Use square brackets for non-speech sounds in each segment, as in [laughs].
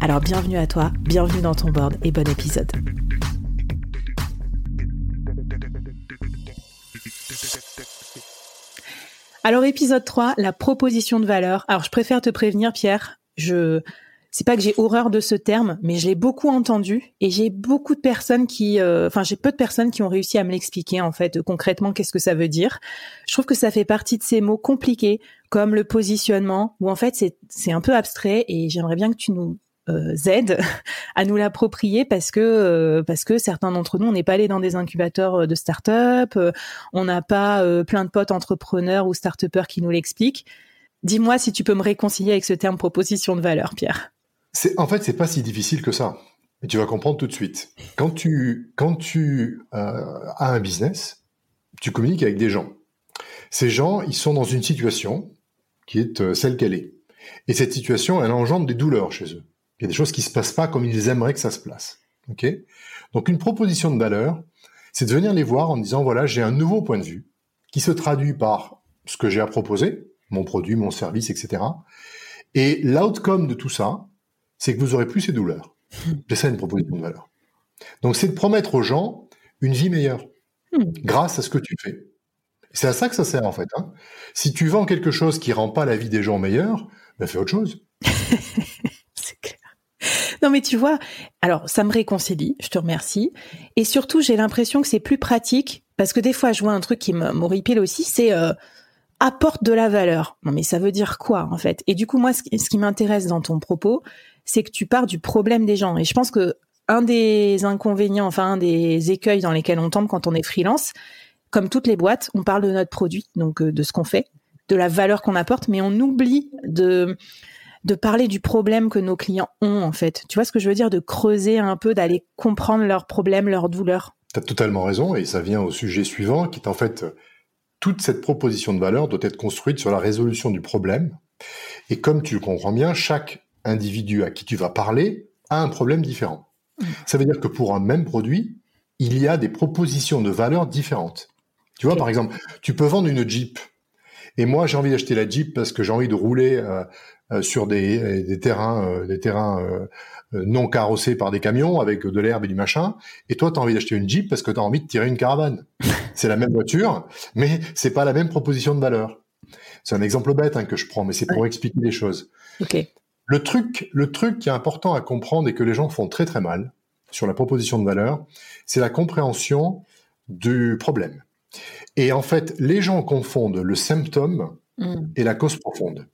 Alors bienvenue à toi, bienvenue dans ton board et bon épisode. Alors épisode 3, la proposition de valeur. Alors je préfère te prévenir Pierre, je c'est pas que j'ai horreur de ce terme, mais je l'ai beaucoup entendu et j'ai beaucoup de personnes qui, euh, j'ai peu de personnes qui ont réussi à me l'expliquer en fait concrètement qu'est-ce que ça veut dire. Je trouve que ça fait partie de ces mots compliqués comme le positionnement où en fait c'est c'est un peu abstrait et j'aimerais bien que tu nous euh, aide à nous l'approprier parce que euh, parce que certains d'entre nous on n'est pas allé dans des incubateurs euh, de start-up, on n'a pas plein de potes entrepreneurs ou start-upers qui nous l'expliquent. Dis-moi si tu peux me réconcilier avec ce terme proposition de valeur, Pierre. En fait c'est pas si difficile que ça. Et tu vas comprendre tout de suite. Quand tu quand tu as un business, tu communiques avec des gens. Ces gens, ils sont dans une situation qui est celle qu'elle est. Et cette situation, elle engendre des douleurs chez eux. Il y a des choses qui se passent pas comme ils aimeraient que ça se place. Ok? Donc une proposition de valeur, c'est de venir les voir en disant voilà j'ai un nouveau point de vue qui se traduit par ce que j'ai à proposer, mon produit, mon service, etc. Et l'outcome de tout ça, c'est que vous aurez plus ces douleurs. C'est ça une proposition de valeur. Donc c'est de promettre aux gens une vie meilleure hmm. grâce à ce que tu fais. C'est à ça que ça sert en fait. Hein. Si tu vends quelque chose qui rend pas la vie des gens meilleure, ben fais autre chose. [laughs] Non, mais tu vois, alors ça me réconcilie, je te remercie. Et surtout, j'ai l'impression que c'est plus pratique parce que des fois, je vois un truc qui m'horripile aussi, c'est euh, apporte de la valeur. Non, mais ça veut dire quoi en fait? Et du coup, moi, ce, qui m'intéresse dans ton propos, c'est que tu pars du problème des gens. Et je pense que un des inconvénients, enfin un des écueils dans lesquels on tombe quand on est freelance, comme toutes les boîtes, on parle de notre produit, donc euh, de ce qu'on fait, de la valeur qu'on apporte, mais on oublie de de parler du problème que nos clients ont en fait. Tu vois ce que je veux dire? De creuser un peu, d'aller comprendre leurs problèmes, leurs douleurs. Tu as totalement raison et ça vient au sujet suivant qui est en fait toute cette proposition de valeur doit être construite sur la résolution du problème. Et comme tu le comprends bien, chaque individu à qui tu vas parler a un problème différent. Mmh. Ça veut dire que pour un même produit, il y a des propositions de valeur différentes. Tu vois, par exemple, tu peux vendre une Jeep. Et moi, j'ai envie d'acheter la Jeep parce que j'ai envie de rouler euh, euh, sur des, euh, des, terrains, euh, des terrains non carrossés par des camions avec de l'herbe et du machin. Et toi, tu as envie d'acheter une Jeep parce que tu as envie de tirer une caravane. [laughs] c'est la même voiture, mais c'est pas la même proposition de valeur. C'est un exemple bête hein, que je prends, mais c'est pour expliquer les choses. Okay. Le truc, le truc qui est important à comprendre et que les gens font très très mal sur la proposition de valeur, c'est la compréhension du problème. Et en fait, les gens confondent le symptôme mm. et la cause profonde.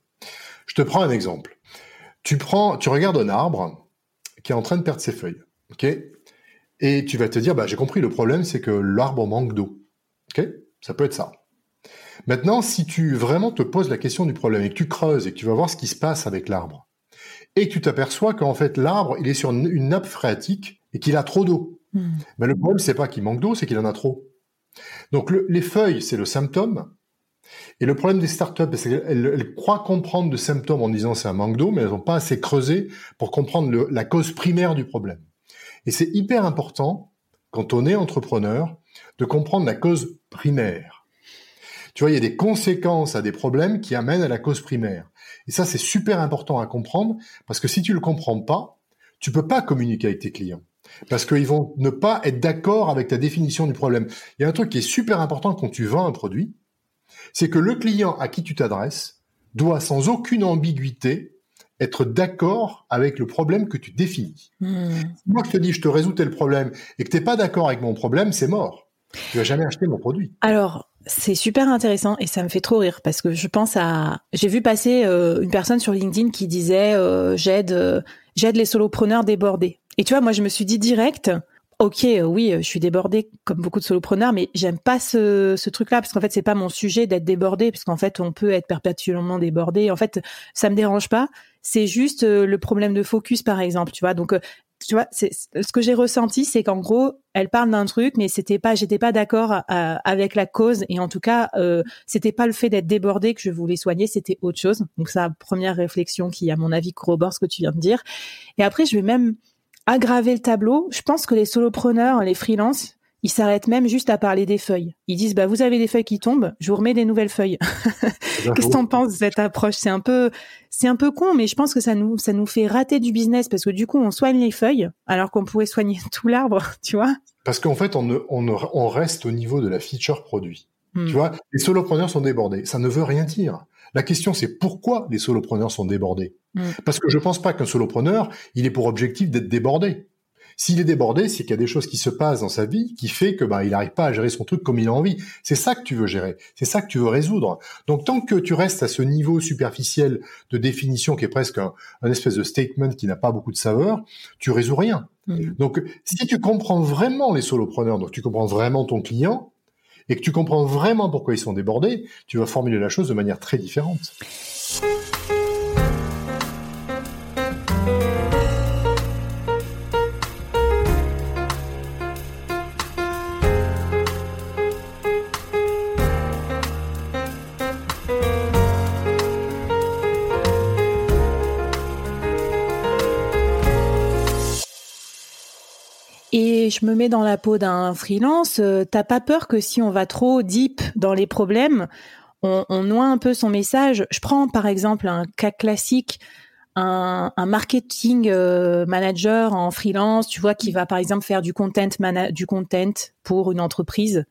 Je te prends un exemple. Tu prends, tu regardes un arbre qui est en train de perdre ses feuilles, ok? Et tu vas te dire, bah j'ai compris. Le problème, c'est que l'arbre manque d'eau, ok? Ça peut être ça. Maintenant, si tu vraiment te poses la question du problème et que tu creuses et que tu vas voir ce qui se passe avec l'arbre, et que tu t'aperçois qu'en fait l'arbre il est sur une nappe phréatique et qu'il a trop d'eau. Hmm. Mais le problème c'est pas qu'il manque d'eau, c'est qu'il en a trop. Donc les feuilles c'est le symptôme et le problème des startups, c'est qu'elles croient comprendre de symptômes en disant c'est un manque d'eau, mais elles n'ont pas assez creusé pour comprendre la cause primaire du problème. Et c'est hyper important, quand on est entrepreneur, de comprendre la cause primaire. Tu vois, il y a des conséquences à des problèmes qui amènent à la cause primaire. Et ça, c'est super important à comprendre, parce que si tu le comprends pas, tu peux pas communiquer avec tes clients. Parce qu'ils vont ne pas être d'accord avec ta définition du problème. Il y a un truc qui est super important quand tu vends un produit, c'est que le client à qui tu t'adresses doit sans aucune ambiguïté être d'accord avec le problème que tu définis. Hmm. Moi, je te dis, je te résous tel problème et que tu n'es pas d'accord avec mon problème, c'est mort. Tu vas jamais acheter mon produit. Alors, c'est super intéressant et ça me fait trop rire parce que je pense à j'ai vu passer euh, une personne sur LinkedIn qui disait euh, j'aide euh, j'aide les solopreneurs débordés. Et tu vois, moi je me suis dit direct OK, oui, je suis débordée comme beaucoup de solopreneurs mais j'aime pas ce, ce truc là parce qu'en fait c'est pas mon sujet d'être débordé puisqu'en fait on peut être perpétuellement débordé. En fait, ça me dérange pas, c'est juste le problème de focus par exemple, tu vois. Donc tu vois, c'est ce que j'ai ressenti, c'est qu'en gros, elle parle d'un truc, mais c'était pas, j'étais pas d'accord euh, avec la cause, et en tout cas, euh, c'était pas le fait d'être débordée que je voulais soigner, c'était autre chose. Donc, ça, première réflexion qui, à mon avis, corrobore ce que tu viens de dire. Et après, je vais même aggraver le tableau. Je pense que les solopreneurs, les freelances, ils s'arrêtent même juste à parler des feuilles. Ils disent bah vous avez des feuilles qui tombent, je vous remets des nouvelles feuilles. [laughs] Qu'est-ce que t'en penses de cette approche? C'est un peu c'est un peu con, mais je pense que ça nous ça nous fait rater du business parce que du coup on soigne les feuilles alors qu'on pourrait soigner [laughs] tout l'arbre, [laughs] tu vois? Parce qu'en fait on, on, on reste au niveau de la feature produit. Hmm. Tu vois, les solopreneurs sont débordés. Ça ne veut rien dire. La question c'est pourquoi les solopreneurs sont débordés? Hmm. Parce que je pense pas qu'un solopreneur il est pour objectif d'être débordé. S'il est débordé, c'est qu'il y a des choses qui se passent dans sa vie qui fait que bah il n'arrive pas à gérer son truc comme il a envie. C'est ça que tu veux gérer, c'est ça que tu veux résoudre. Donc tant que tu restes à ce niveau superficiel de définition qui est presque un, espèce de statement qui n'a pas beaucoup de saveur, tu résous rien. Mm. Donc si tu comprends vraiment les solopreneurs, donc tu comprends vraiment ton client et que tu comprends vraiment pourquoi ils sont débordés, tu vas formuler la chose de manière très différente. Je me mets dans la peau d'un freelance, euh, t'as pas peur que si on va trop deep dans les problèmes, on, on noie un peu son message? Je prends par exemple un cas classique, un, marketing euh, manager en freelance, tu vois, qui va par exemple faire du content, du content pour une entreprise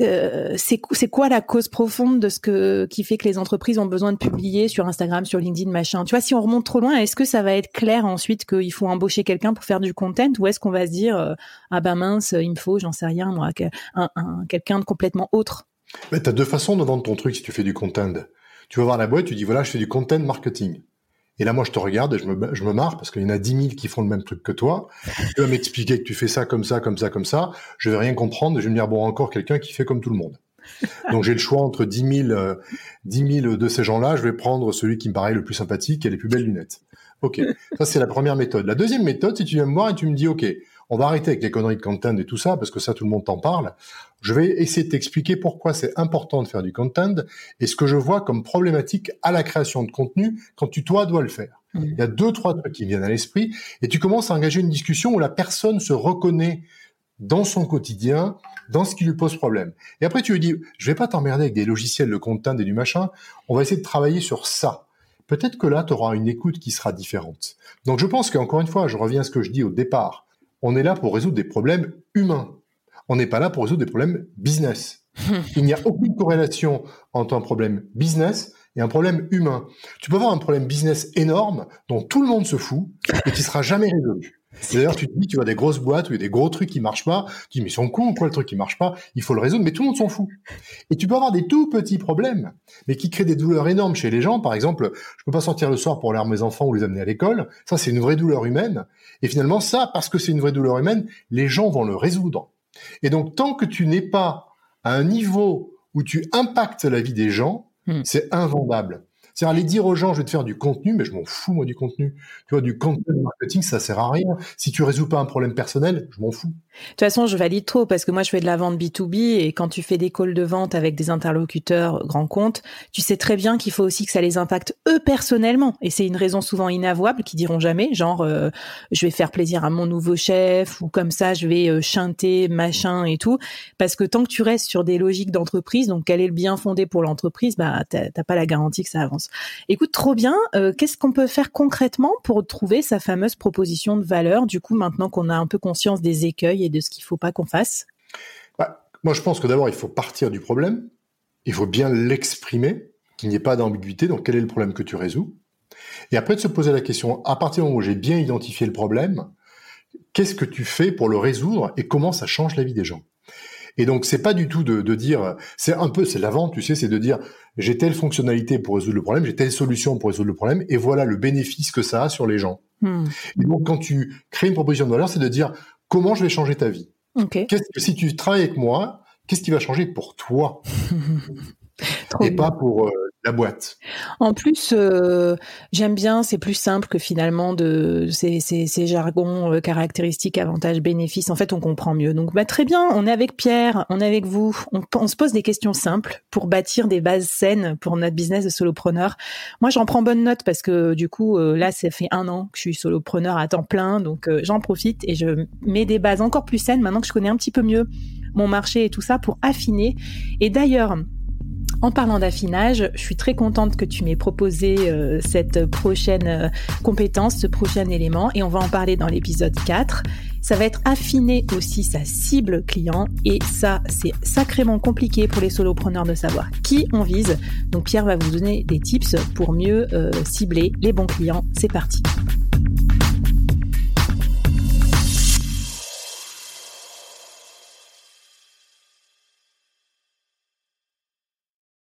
euh, c'est quoi la cause profonde de ce que qui fait que les entreprises ont besoin de publier sur Instagram, sur LinkedIn, machin? Tu vois, si on remonte trop loin, est-ce que ça va être clair ensuite qu'il faut embaucher quelqu'un pour faire du content? Ou est-ce qu'on va se dire euh, ah ben mince, il me faut, j'en sais rien moi, un, quelqu'un de complètement autre. Mais t'as deux façons de vendre ton truc si tu fais du content. Tu vas voir la boîte, tu dis voilà, je fais du content marketing. Et là, moi, je te regarde et je me, je marre parce qu'il y en a 10 000 qui font le même truc que toi. Tu vas m'expliquer que tu fais ça comme ça, comme ça, comme ça. Je vais rien comprendre. Je vais me dire, bon, encore quelqu'un qui fait comme tout le monde. Donc, j'ai le choix entre 10 000, euh, 10 000 de ces gens-là. Je vais prendre celui qui me paraît le plus sympathique et les plus belles lunettes. OK. Ça, c'est la première méthode. La deuxième méthode, si tu viens me voir et tu me dis, OK, on va arrêter avec les conneries de content et tout ça, parce que ça, tout le monde t'en parle. Je vais essayer de t'expliquer pourquoi c'est important de faire du content et ce que je vois comme problématique à la création de contenu quand tu, toi, dois le faire. Mmh. Il y a deux, trois trucs qui viennent à l'esprit et tu commences à engager une discussion où la personne se reconnaît dans son quotidien, dans ce qui lui pose problème. Et après, tu lui dis, je vais pas t'emmerder avec des logiciels de content et du machin, on va essayer de travailler sur ça. Peut-être que là, tu auras une écoute qui sera différente. Donc, je pense qu'encore une fois, je reviens à ce que je dis au départ on est là pour résoudre des problèmes humains. On n'est pas là pour résoudre des problèmes business. [laughs] Il n'y a aucune corrélation entre un problème business et un problème humain. Tu peux avoir un problème business énorme dont tout le monde se fout et qui sera jamais résolu. D'ailleurs, tu te dis, tu vois des grosses boîtes où il y a des gros trucs qui marchent pas. Tu dis, mais ils sont cons, quoi, le truc qui marche pas? Il faut le résoudre, mais tout le monde s'en fout. Et tu peux avoir des tout petits problèmes, mais qui créent des douleurs énormes chez les gens. Par exemple, je peux pas sortir le soir pour aller mes enfants ou les amener à l'école. Ça, c'est une vraie douleur humaine. Et finalement, ça, parce que c'est une vraie douleur humaine, les gens vont le résoudre. Et donc, tant que tu n'es pas à un niveau où tu impactes la vie des gens, hmm. c'est invendable. C'est aller dire aux gens, je vais te faire du contenu, mais je m'en fous, moi, du contenu. Tu vois, du contenu marketing, ça sert à rien. Si tu résous pas un problème personnel, je m'en fous. De toute façon, je valide trop parce que moi, je fais de la vente B2B et quand tu fais des calls de vente avec des interlocuteurs grands comptes, tu sais très bien qu'il faut aussi que ça les impacte eux personnellement. Et c'est une raison souvent inavouable qui diront jamais, genre, euh, je vais faire plaisir à mon nouveau chef ou comme ça, je vais euh, chanter, machin et tout. Parce que tant que tu restes sur des logiques d'entreprise, donc quel est le bien fondé pour l'entreprise, bah, t'as pas la garantie que ça avance. Écoute, trop bien. Euh, qu'est-ce qu'on peut faire concrètement pour trouver sa fameuse proposition de valeur, du coup, maintenant qu'on a un peu conscience des écueils de ce qu'il faut pas qu'on fasse bah, Moi, je pense que d'abord, il faut partir du problème. Il faut bien l'exprimer, qu'il n'y ait pas d'ambiguïté. Donc, quel est le problème que tu résous Et après de se poser la question, à partir du moment où j'ai bien identifié le problème, qu'est-ce que tu fais pour le résoudre et comment ça change la vie des gens? Et donc c'est pas du tout de, dire, c'est un peu, c'est la vente, tu sais, c'est de dire j'ai telle fonctionnalité pour résoudre le problème, j'ai telle solution pour résoudre le problème, et voilà le bénéfice que ça a sur les gens. Hmm. Et donc quand tu crées une proposition de valeur, c'est de dire comment je vais changer ta vie. Qu'est-ce que si tu travailles avec moi, qu'est-ce qui va changer pour toi? [laughs] Et pas pour euh, boîte. En plus, euh, j'aime bien, c'est plus simple que finalement de ces, jargons euh, caractéristiques, avantages, bénéfices. En fait, on comprend mieux. Donc, bah, très bien, on est avec Pierre, on est avec vous. On, se pose des questions simples pour bâtir des bases saines pour notre business de solopreneur. Moi, j'en prends bonne note parce que du coup, là, ça fait un an que je suis solopreneur à temps plein. Donc, j'en profite et je mets des bases encore plus saines maintenant que je connais un petit peu mieux mon marché et tout ça pour affiner. Et d'ailleurs, en parlant d'affinage, je suis très contente que tu m'aies proposé euh, cette prochaine euh, compétence, ce prochain élément, et on va en parler dans l'épisode 4. Ça va être affiner aussi sa cible client, et ça, c'est sacrément compliqué pour les solopreneurs de savoir qui on vise. Donc Pierre va vous donner des tips pour mieux euh, cibler les bons clients. C'est parti.